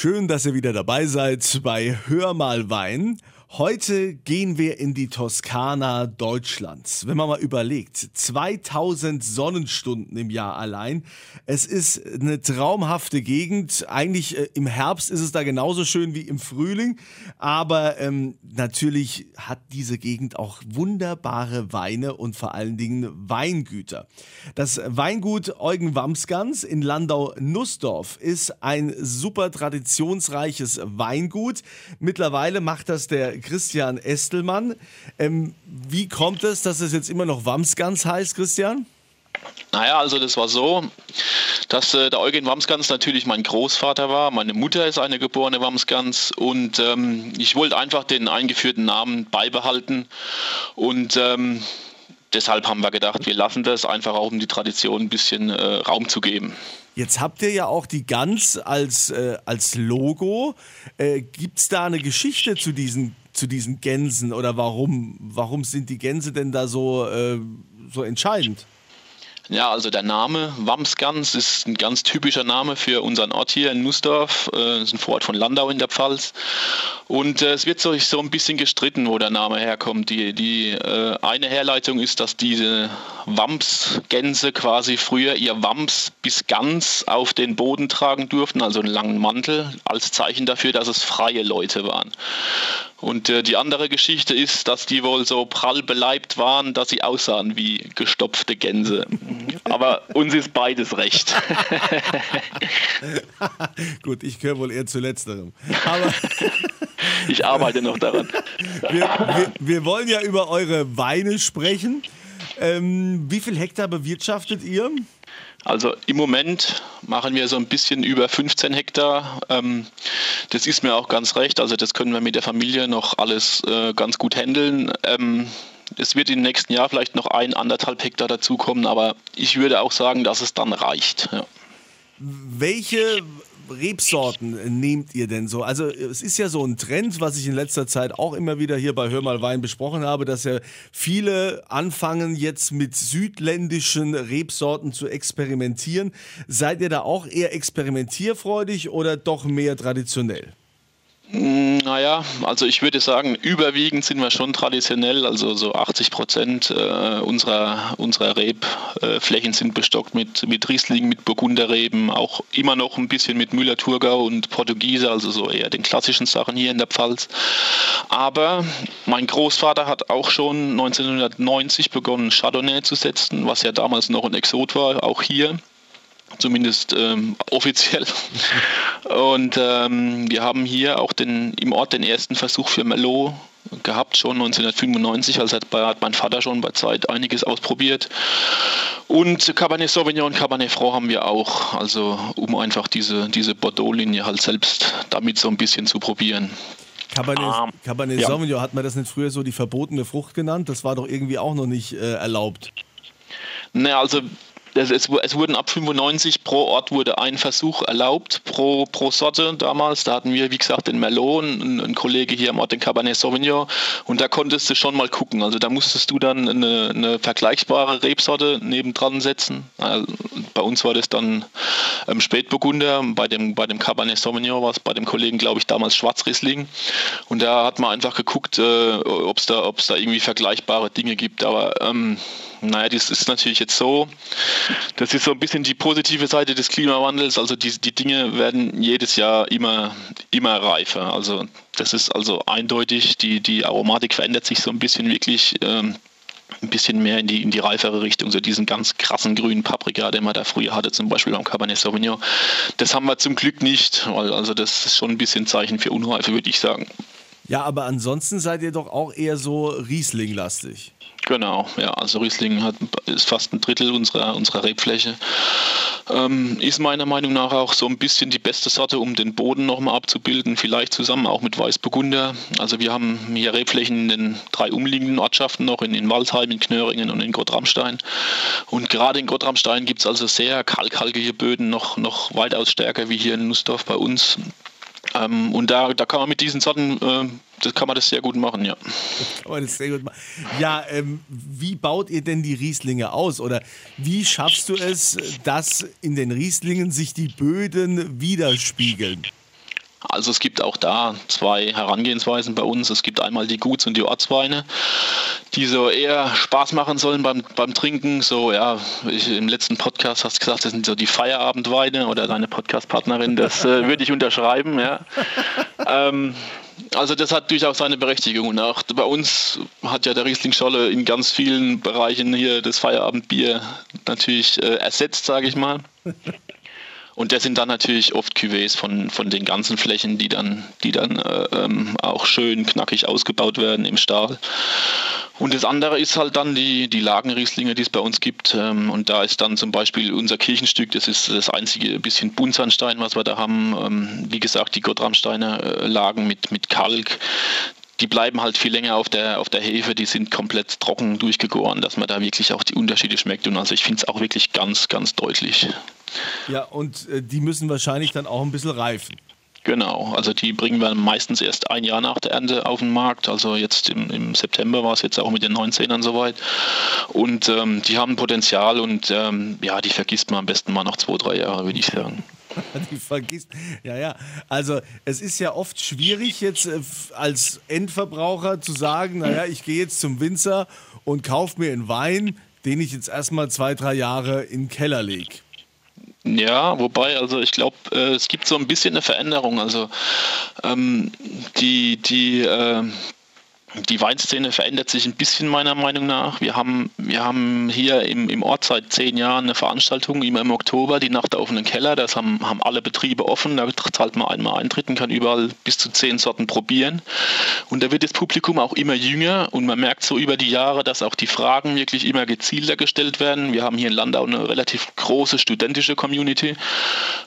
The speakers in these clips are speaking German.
Schön, dass ihr wieder dabei seid bei Hör mal Wein. Heute gehen wir in die Toskana Deutschlands. Wenn man mal überlegt, 2000 Sonnenstunden im Jahr allein. Es ist eine traumhafte Gegend. Eigentlich äh, im Herbst ist es da genauso schön wie im Frühling. Aber ähm, natürlich hat diese Gegend auch wunderbare Weine und vor allen Dingen Weingüter. Das Weingut Eugen Wamsgans in Landau-Nussdorf ist ein super traditionsreiches Weingut. Mittlerweile macht das der Christian Estelmann. Ähm, wie kommt es, dass es jetzt immer noch Wamsgans heißt, Christian? Naja, also das war so, dass äh, der Eugen Wamsgans natürlich mein Großvater war. Meine Mutter ist eine geborene Wamsgans und ähm, ich wollte einfach den eingeführten Namen beibehalten und ähm, deshalb haben wir gedacht, wir lassen das einfach auch, um die Tradition ein bisschen äh, Raum zu geben. Jetzt habt ihr ja auch die Gans als, äh, als Logo. Äh, Gibt es da eine Geschichte zu diesen zu diesen Gänsen oder warum, warum sind die Gänse denn da so, äh, so entscheidend? Ja, also der Name Wamsgans ist ein ganz typischer Name für unseren Ort hier in Nussdorf. Das ist ein Vorort von Landau in der Pfalz. Und äh, es wird so, so ein bisschen gestritten, wo der Name herkommt. Die, die äh, eine Herleitung ist, dass diese Wamsgänse quasi früher ihr Wams bis ganz auf den Boden tragen durften, also einen langen Mantel, als Zeichen dafür, dass es freie Leute waren. Und äh, die andere Geschichte ist, dass die wohl so prall beleibt waren, dass sie aussahen wie gestopfte Gänse. Aber uns ist beides recht. Gut, ich gehöre wohl eher zu letzterem. Aber ich arbeite noch daran. Wir, wir, wir, wollen ja über eure Weine sprechen. Ähm, wie viel Hektar bewirtschaftet ihr? Also im Moment machen wir so ein bisschen über 15 Hektar. Ähm, das ist mir auch ganz recht. Also das können wir mit der Familie noch alles äh, ganz gut handeln. Ähm, es wird im nächsten Jahr vielleicht noch ein, anderthalb Hektar dazukommen, aber ich würde auch sagen, dass es dann reicht. Ja. Welche Rebsorten nehmt ihr denn so? Also es ist ja so ein Trend, was ich in letzter Zeit auch immer wieder hier bei Hör mal Wein besprochen habe, dass ja viele anfangen jetzt mit südländischen Rebsorten zu experimentieren. Seid ihr da auch eher experimentierfreudig oder doch mehr traditionell? Mm, naja, also ich würde sagen, überwiegend sind wir schon traditionell, also so 80 Prozent äh, unserer, unserer Rebflächen sind bestockt mit, mit Riesling, mit Burgunderreben, auch immer noch ein bisschen mit Müller-Thurgau und Portugiese, also so eher den klassischen Sachen hier in der Pfalz. Aber mein Großvater hat auch schon 1990 begonnen, Chardonnay zu setzen, was ja damals noch ein Exot war, auch hier zumindest ähm, offiziell. Und ähm, wir haben hier auch den, im Ort den ersten Versuch für Merlot gehabt, schon 1995, also hat, hat mein Vater schon bei Zeit einiges ausprobiert. Und Cabernet Sauvignon und Cabernet Franc haben wir auch, also um einfach diese, diese Bordeaux-Linie halt selbst damit so ein bisschen zu probieren. Cabernet, um, ähm, Cabernet ja. Sauvignon, hat man das nicht früher so die verbotene Frucht genannt? Das war doch irgendwie auch noch nicht äh, erlaubt. Ne, also es, es, es, wurden ab 95 pro Ort wurde ein Versuch erlaubt, pro, pro Sorte damals. Da hatten wir, wie gesagt, den Merlot, ein, ein Kollege hier am Ort, den Cabernet Sauvignon. Und da konntest du schon mal gucken. Also da musstest du dann eine, eine vergleichbare Rebsorte nebendran setzen. Also bei uns war das dann ähm, Spätburgunder. Bei dem, bei dem Cabernet Sauvignon war es bei dem Kollegen, glaube ich, damals Schwarzriesling. Und da hat man einfach geguckt, äh, ob es da, da irgendwie vergleichbare Dinge gibt. Aber ähm, naja, das ist natürlich jetzt so, das ist so ein bisschen die positive Seite des Klimawandels. Also die, die Dinge werden jedes Jahr immer, immer reifer. Also das ist also eindeutig, die, die Aromatik verändert sich so ein bisschen wirklich ähm, ein bisschen mehr in die, in die reifere Richtung, so diesen ganz krassen grünen Paprika, den man da früher hatte, zum Beispiel beim Cabernet Sauvignon. Das haben wir zum Glück nicht, weil also das ist schon ein bisschen Zeichen für Unreife, würde ich sagen. Ja, aber ansonsten seid ihr doch auch eher so Riesling-lastig. Genau, ja, also Riesling hat, ist fast ein Drittel unserer, unserer Rebfläche. Ähm, ist meiner Meinung nach auch so ein bisschen die beste Sorte, um den Boden nochmal abzubilden, vielleicht zusammen auch mit Weißburgunder. Also wir haben hier Rebflächen in den drei umliegenden Ortschaften noch, in, in Waldheim, in Knöringen und in Gottramstein. Und gerade in Gottramstein gibt es also sehr kalkhaltige Böden, noch, noch weitaus stärker wie hier in Nussdorf bei uns. Ähm, und da, da kann man mit diesen Sorten, äh, das kann man das sehr gut machen, ja. Kann man das sehr gut machen. Ja, ähm, wie baut ihr denn die Rieslinge aus? Oder wie schaffst du es, dass in den Rieslingen sich die Böden widerspiegeln? Also es gibt auch da zwei Herangehensweisen bei uns. Es gibt einmal die Guts- und die Ortsweine, die so eher Spaß machen sollen beim, beim Trinken. So, ja, ich, im letzten Podcast hast du gesagt, das sind so die Feierabendweine oder deine Podcastpartnerin, das äh, würde ich unterschreiben, ja. ähm, also das hat durchaus seine Berechtigung. Und auch bei uns hat ja der Riesling Scholle in ganz vielen Bereichen hier das Feierabendbier natürlich äh, ersetzt, sage ich mal. Und das sind dann natürlich oft Cuvées von, von den ganzen Flächen, die dann, die dann äh, ähm, auch schön knackig ausgebaut werden im Stahl. Und das andere ist halt dann die, die Lagenrieslinge, die es bei uns gibt. Ähm, und da ist dann zum Beispiel unser Kirchenstück, das ist das einzige bisschen Buntsandstein, was wir da haben. Ähm, wie gesagt, die Gottramsteiner äh, Lagen mit, mit Kalk die bleiben halt viel länger auf der, auf der Hefe, die sind komplett trocken durchgegoren, dass man da wirklich auch die Unterschiede schmeckt. Und also ich finde es auch wirklich ganz, ganz deutlich. Ja, und äh, die müssen wahrscheinlich dann auch ein bisschen reifen. Genau, also die bringen wir meistens erst ein Jahr nach der Ernte auf den Markt. Also jetzt im, im September war es jetzt auch mit den 19ern soweit. Und ähm, die haben Potenzial und ähm, ja, die vergisst man am besten mal noch zwei, drei Jahre, würde ich sagen. die vergisst. Ja, ja. Also es ist ja oft schwierig jetzt äh, als Endverbraucher zu sagen, naja, ich gehe jetzt zum Winzer und kaufe mir einen Wein, den ich jetzt erstmal zwei, drei Jahre in den Keller lege. Ja, wobei, also ich glaube, äh, es gibt so ein bisschen eine Veränderung. Also ähm, die, die äh, die Weinszene verändert sich ein bisschen meiner Meinung nach. Wir haben, wir haben hier im, im Ort seit zehn Jahren eine Veranstaltung, immer im Oktober, die Nacht der offenen Keller. Das haben, haben alle Betriebe offen. Da zahlt man einmal Eintritt und kann überall bis zu zehn Sorten probieren. Und da wird das Publikum auch immer jünger und man merkt so über die Jahre, dass auch die Fragen wirklich immer gezielter gestellt werden. Wir haben hier in Landau eine relativ große studentische Community.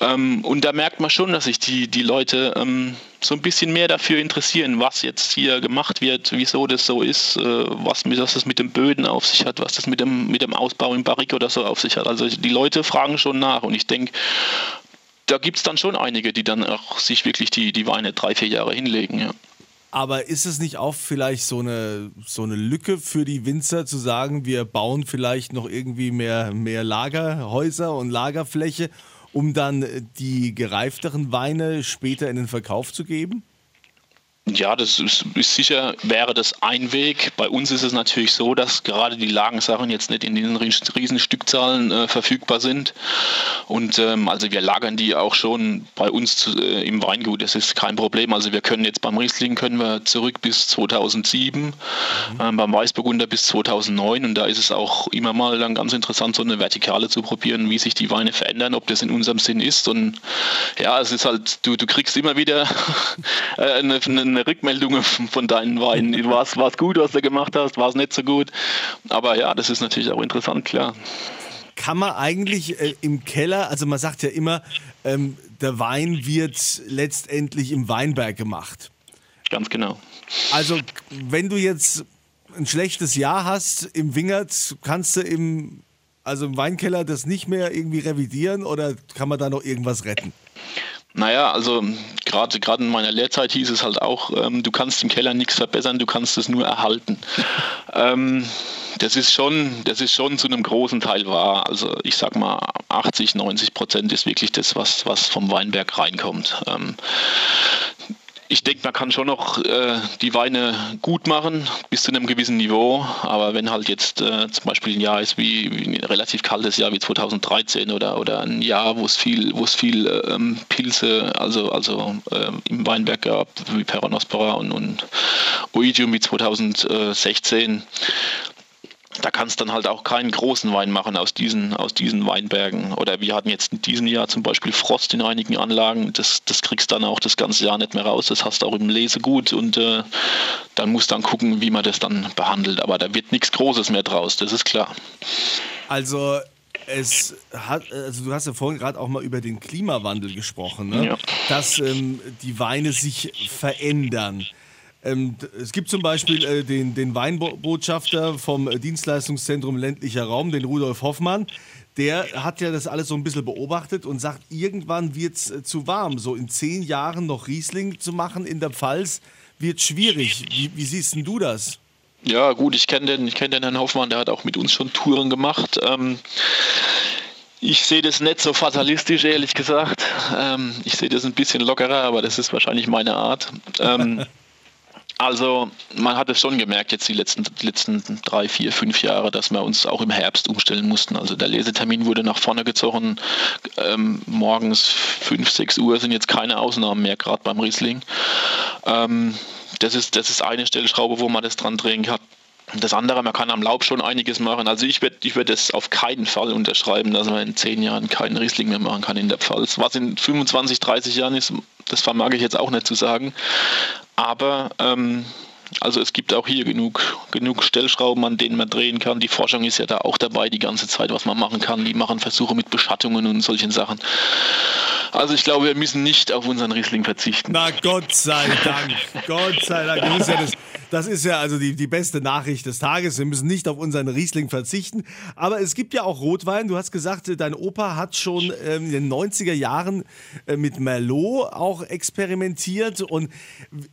Ähm, und da merkt man schon, dass sich die, die Leute ähm, so ein bisschen mehr dafür interessieren, was jetzt hier gemacht wird, wieso das so ist, äh, was, was das mit den Böden auf sich hat, was das mit dem, mit dem Ausbau im Barrik oder so auf sich hat. Also die Leute fragen schon nach und ich denke, da gibt es dann schon einige, die dann auch sich wirklich die, die Weine drei, vier Jahre hinlegen. Ja. Aber ist es nicht auch vielleicht so eine, so eine Lücke für die Winzer zu sagen, wir bauen vielleicht noch irgendwie mehr, mehr Lagerhäuser und Lagerfläche um dann äh, die gereifteren Weine später in den Verkauf zu geben? Ja, das ist, ist, sicher, wäre das ein Weg. Bei uns ist es natürlich so, dass gerade die Lagensachen jetzt nicht in diesen riesen Stückzahlen äh, verfügbar sind. Und ähm, also wir lagern die auch schon bei uns zu, äh, im Weingut. Das ist kein Problem. Also wir können jetzt beim Riesling können wir zurück bis 2007, mhm. ähm, beim Weißburgunder bis 2009. Und da ist es auch immer mal dann ganz interessant, so eine Vertikale zu probieren, wie sich die Weine verändern, ob das in unserem Sinn ist. Und ja, es ist halt, du, du kriegst immer wieder eine, eine eine Rückmeldung von deinen Weinen. War es gut, was du gemacht hast? War es nicht so gut? Aber ja, das ist natürlich auch interessant, klar. Kann man eigentlich äh, im Keller, also man sagt ja immer, ähm, der Wein wird letztendlich im Weinberg gemacht. Ganz genau. Also, wenn du jetzt ein schlechtes Jahr hast im Wingert, kannst du im, also im Weinkeller das nicht mehr irgendwie revidieren oder kann man da noch irgendwas retten? Naja, also gerade gerade in meiner Lehrzeit hieß es halt auch, ähm, du kannst im Keller nichts verbessern, du kannst es nur erhalten. ähm, das ist schon, das ist schon zu einem großen Teil wahr. Also ich sag mal, 80, 90 Prozent ist wirklich das, was, was vom Weinberg reinkommt. Ähm, ich denke, man kann schon noch äh, die Weine gut machen bis zu einem gewissen Niveau. Aber wenn halt jetzt äh, zum Beispiel ein Jahr ist wie, wie, ein relativ kaltes Jahr wie 2013 oder, oder ein Jahr, wo es viel, wo es viel ähm, Pilze, also, also äh, im Weinberg gab, wie Peronospora und, und Oidium wie 2016, da kannst du dann halt auch keinen großen Wein machen aus diesen, aus diesen Weinbergen. Oder wir hatten jetzt in diesem Jahr zum Beispiel Frost in einigen Anlagen. Das, das kriegst dann auch das ganze Jahr nicht mehr raus. Das hast du auch im Lesegut und äh, dann musst du dann gucken, wie man das dann behandelt. Aber da wird nichts Großes mehr draus, das ist klar. Also es hat, also du hast ja vorhin gerade auch mal über den Klimawandel gesprochen, ne? ja. dass ähm, die Weine sich verändern. Ähm, es gibt zum Beispiel äh, den, den Weinbotschafter vom Dienstleistungszentrum ländlicher Raum, den Rudolf Hoffmann. Der hat ja das alles so ein bisschen beobachtet und sagt, irgendwann wird es äh, zu warm. So in zehn Jahren noch Riesling zu machen in der Pfalz wird schwierig. Wie, wie siehst du das? Ja, gut, ich kenne den, kenn den Herrn Hoffmann, der hat auch mit uns schon Touren gemacht. Ähm, Ich sehe das nicht so fatalistisch, ehrlich gesagt. Ähm, ich sehe das ein bisschen lockerer, aber das ist wahrscheinlich meine Art. Ähm, also man hat es schon gemerkt jetzt die letzten, die letzten drei, vier, fünf Jahre, dass wir uns auch im Herbst umstellen mussten. Also der Lesetermin wurde nach vorne gezogen. Ähm, morgens fünf, sechs Uhr sind jetzt keine Ausnahmen mehr, gerade beim Riesling. Ähm, das, ist, das ist eine Stellschraube, wo man das dran drehen kann. Das andere, man kann am Laub schon einiges machen. Also ich würde ich würd es auf keinen Fall unterschreiben, dass man in zehn Jahren keinen Riesling mehr machen kann in der Pfalz. Was in 25, 30 Jahren ist, das vermag ich jetzt auch nicht zu sagen. Aber ähm, also es gibt auch hier genug, genug Stellschrauben, an denen man drehen kann. Die Forschung ist ja da auch dabei die ganze Zeit, was man machen kann. Die machen Versuche mit Beschattungen und solchen Sachen. Also ich glaube, wir müssen nicht auf unseren Riesling verzichten. Na Gott sei Dank, Gott sei Dank. Das ist ja, das, das ist ja also die, die beste Nachricht des Tages. Wir müssen nicht auf unseren Riesling verzichten. Aber es gibt ja auch Rotwein. Du hast gesagt, dein Opa hat schon ähm, in den 90er Jahren äh, mit Merlot auch experimentiert. Und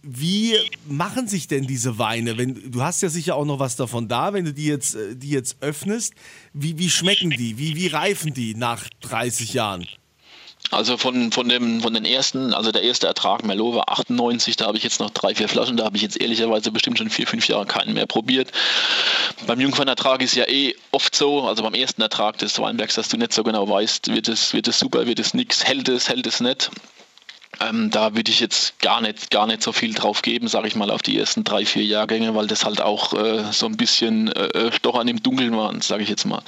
wie machen sich denn diese Weine? Wenn, du hast ja sicher auch noch was davon da, wenn du die jetzt, äh, die jetzt öffnest. Wie, wie schmecken die? Wie, wie reifen die nach 30 Jahren? Also von, von, dem, von den ersten, also der erste Ertrag Merlot war 98, da habe ich jetzt noch drei, vier Flaschen, da habe ich jetzt ehrlicherweise bestimmt schon vier, fünf Jahre keinen mehr probiert. Beim Jungfernertrag ist ja eh oft so, also beim ersten Ertrag des Weinbergs, dass du nicht so genau weißt, wird es, wird es super, wird es nichts, hält es, hält es nicht. Ähm, da würde ich jetzt gar nicht, gar nicht so viel drauf geben, sage ich mal, auf die ersten drei, vier Jahrgänge, weil das halt auch äh, so ein bisschen äh, äh Stochern im Dunkeln waren, sage ich jetzt mal.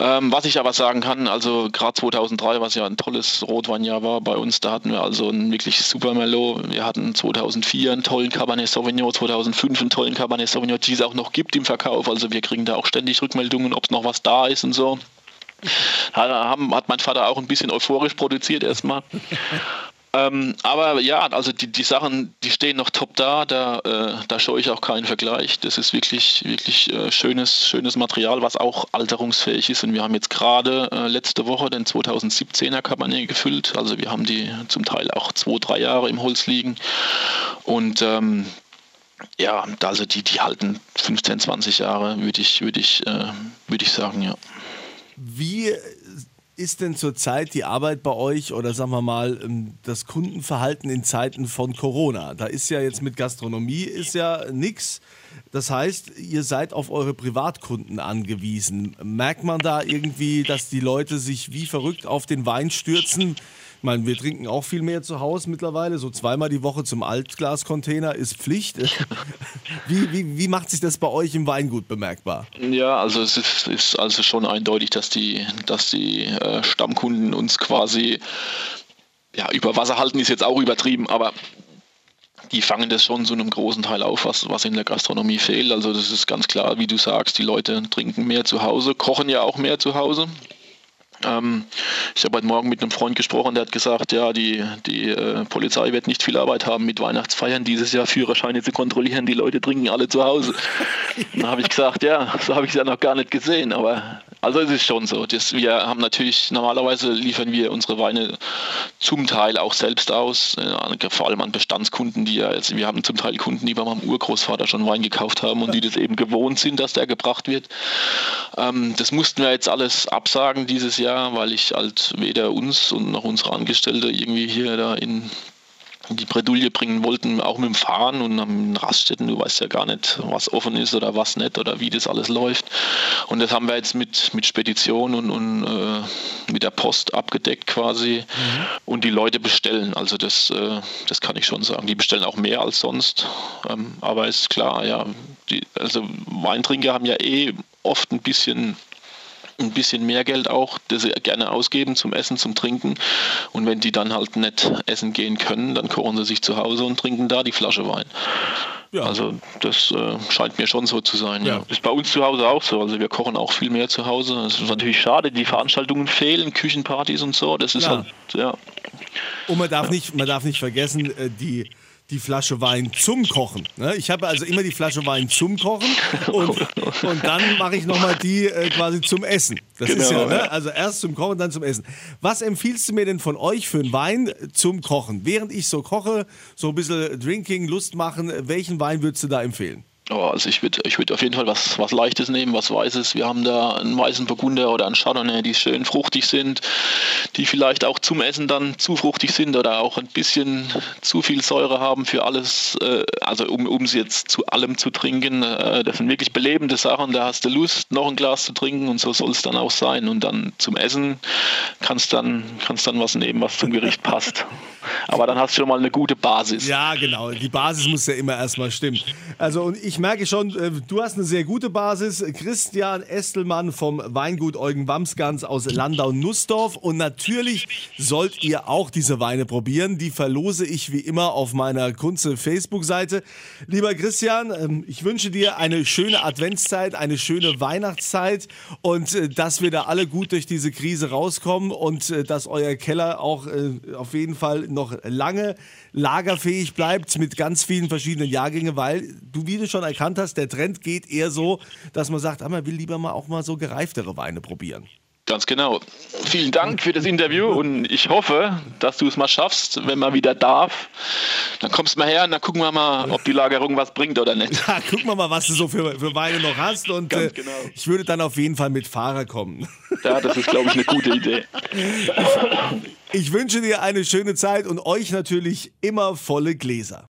Ähm, was ich aber sagen kann, also gerade 2003, was ja ein tolles Rotweinjahr war bei uns, da hatten wir also ein wirklich super Merlot. Wir hatten 2004 einen tollen Cabernet Sauvignon, 2005 einen tollen Cabernet Sauvignon, die es auch noch gibt im Verkauf. Also wir kriegen da auch ständig Rückmeldungen, ob es noch was da ist und so. Hat, mein Vater auch ein bisschen euphorisch produziert erstmal. Ähm, aber ja, also die, die Sachen, die stehen noch top da, da, äh, da schaue ich auch keinen Vergleich. Das ist wirklich, wirklich äh, schönes, schönes Material, was auch alterungsfähig ist. Und wir haben jetzt gerade äh, letzte Woche den 2017er Cabernet gefüllt. Also wir haben die zum Teil auch zwei, drei Jahre im Holz liegen. Und ähm, ja, also die, die halten 15, 20 Jahre, würde ich, würde ich, äh, würde ich sagen, ja. Wie ist denn zurzeit die Arbeit bei euch oder sagen wir mal ähm, das Kundenverhalten in Zeiten von Corona? Da ist ja jetzt mit Gastronomie ist ja nichts. Das heißt, ihr seid auf eure Privatkunden angewiesen. Merkt man da irgendwie, dass die Leute sich wie verrückt auf den Wein stürzen? Ich meine, wir trinken auch viel mehr zu Hause mittlerweile. So zweimal die Woche zum Altglascontainer ist Pflicht. Wie, wie, wie macht sich das bei euch im Weingut bemerkbar? Ja, also es ist, ist also schon eindeutig, dass die, dass die äh, Stammkunden uns quasi ja, über Wasser halten, ist jetzt auch übertrieben, aber die fangen das schon zu einem großen Teil auf, was, was in der Gastronomie fehlt. Also das ist ganz klar, wie du sagst, die Leute trinken mehr zu Hause, kochen ja auch mehr zu Hause. Ähm, ich habe heute Morgen mit einem Freund gesprochen, der hat gesagt, ja, die, die äh, Polizei wird nicht viel Arbeit haben mit Weihnachtsfeiern dieses Jahr, Führerscheine zu kontrollieren. Die Leute trinken alle zu Hause. Dann habe ich gesagt, ja, so habe ich es ja noch gar nicht gesehen, aber also es ist schon so. Das, wir haben natürlich, normalerweise liefern wir unsere Weine zum Teil auch selbst aus, äh, vor allem an Bestandskunden, die ja, also wir haben zum Teil Kunden, die bei meinem Urgroßvater schon Wein gekauft haben und die das eben gewohnt sind, dass der gebracht wird. Ähm, das mussten wir jetzt alles absagen dieses Jahr, weil ich halt weder uns und noch unsere Angestellte irgendwie hier da in die Bredouille bringen wollten, auch mit dem Fahren und am Raststätten. Du weißt ja gar nicht, was offen ist oder was nicht oder wie das alles läuft. Und das haben wir jetzt mit, mit Spedition und, und äh, mit der Post abgedeckt quasi. Mhm. Und die Leute bestellen. Also das, äh, das kann ich schon sagen. Die bestellen auch mehr als sonst. Ähm, aber ist klar, ja, die, also Weintrinker haben ja eh oft ein bisschen ein bisschen mehr Geld auch, das sie gerne ausgeben zum Essen, zum Trinken. Und wenn die dann halt nicht essen gehen können, dann kochen sie sich zu Hause und trinken da die Flasche Wein. Ja. Also das äh, scheint mir schon so zu sein. Ja. ja. Ist bei uns zu Hause auch so. Also wir kochen auch viel mehr zu Hause. Es ist natürlich schade, die Veranstaltungen fehlen, Küchenpartys und so. Das ist ja. halt, ja. Und man darf, nicht, man darf nicht vergessen, äh, die die Flasche Wein zum Kochen. Ne? Ich habe also immer die Flasche Wein zum Kochen und, und dann mache ich nochmal die äh, quasi zum Essen. Das genau, ist ja, ne? also erst zum Kochen, dann zum Essen. Was empfiehlst du mir denn von euch für einen Wein zum Kochen? Während ich so koche, so ein bisschen Drinking, Lust machen, welchen Wein würdest du da empfehlen? Oh, also ich würde ich würd auf jeden Fall was, was Leichtes nehmen, was Weißes. Wir haben da einen weißen Burgunder oder einen Chardonnay, die schön fruchtig sind, die vielleicht auch zum Essen dann zu fruchtig sind oder auch ein bisschen zu viel Säure haben für alles, äh, also um, um sie jetzt zu allem zu trinken. Äh, das sind wirklich belebende Sachen, da hast du Lust, noch ein Glas zu trinken und so soll es dann auch sein. Und dann zum Essen kannst dann, kannst dann was nehmen, was zum Gericht passt. Aber dann hast du schon mal eine gute Basis. Ja, genau. Die Basis muss ja immer erstmal stimmen. Also und ich merke schon, äh, du hast eine sehr gute Basis. Christian Estelmann vom Weingut Eugen Wamsgans aus Landau-Nussdorf. Und natürlich sollt ihr auch diese Weine probieren. Die verlose ich wie immer auf meiner Kunze Facebook-Seite. Lieber Christian, ähm, ich wünsche dir eine schöne Adventszeit, eine schöne Weihnachtszeit und äh, dass wir da alle gut durch diese Krise rauskommen und äh, dass euer Keller auch auf jeden Fall noch lange lagerfähig bleibt mit ganz vielen verschiedenen Jahrgängen, weil du, wie du schon erkannt hast, der Trend geht eher so, dass man sagt, ah, man will lieber mal auch mal so gereiftere Weine probieren. Ganz genau. Vielen Dank für das Interview und ich hoffe, dass du es mal schaffst, wenn man wieder darf. Dann kommst du mal her und dann gucken wir mal, ob die Lagerung was bringt oder nicht. Ja, gucken wir mal, was du so für, für Weine noch hast und äh, genau. ich würde dann auf jeden Fall mit Fahrer kommen. Ja, das ist, glaube ich, eine gute Idee. Ich wünsche dir eine schöne Zeit und euch natürlich immer volle Gläser.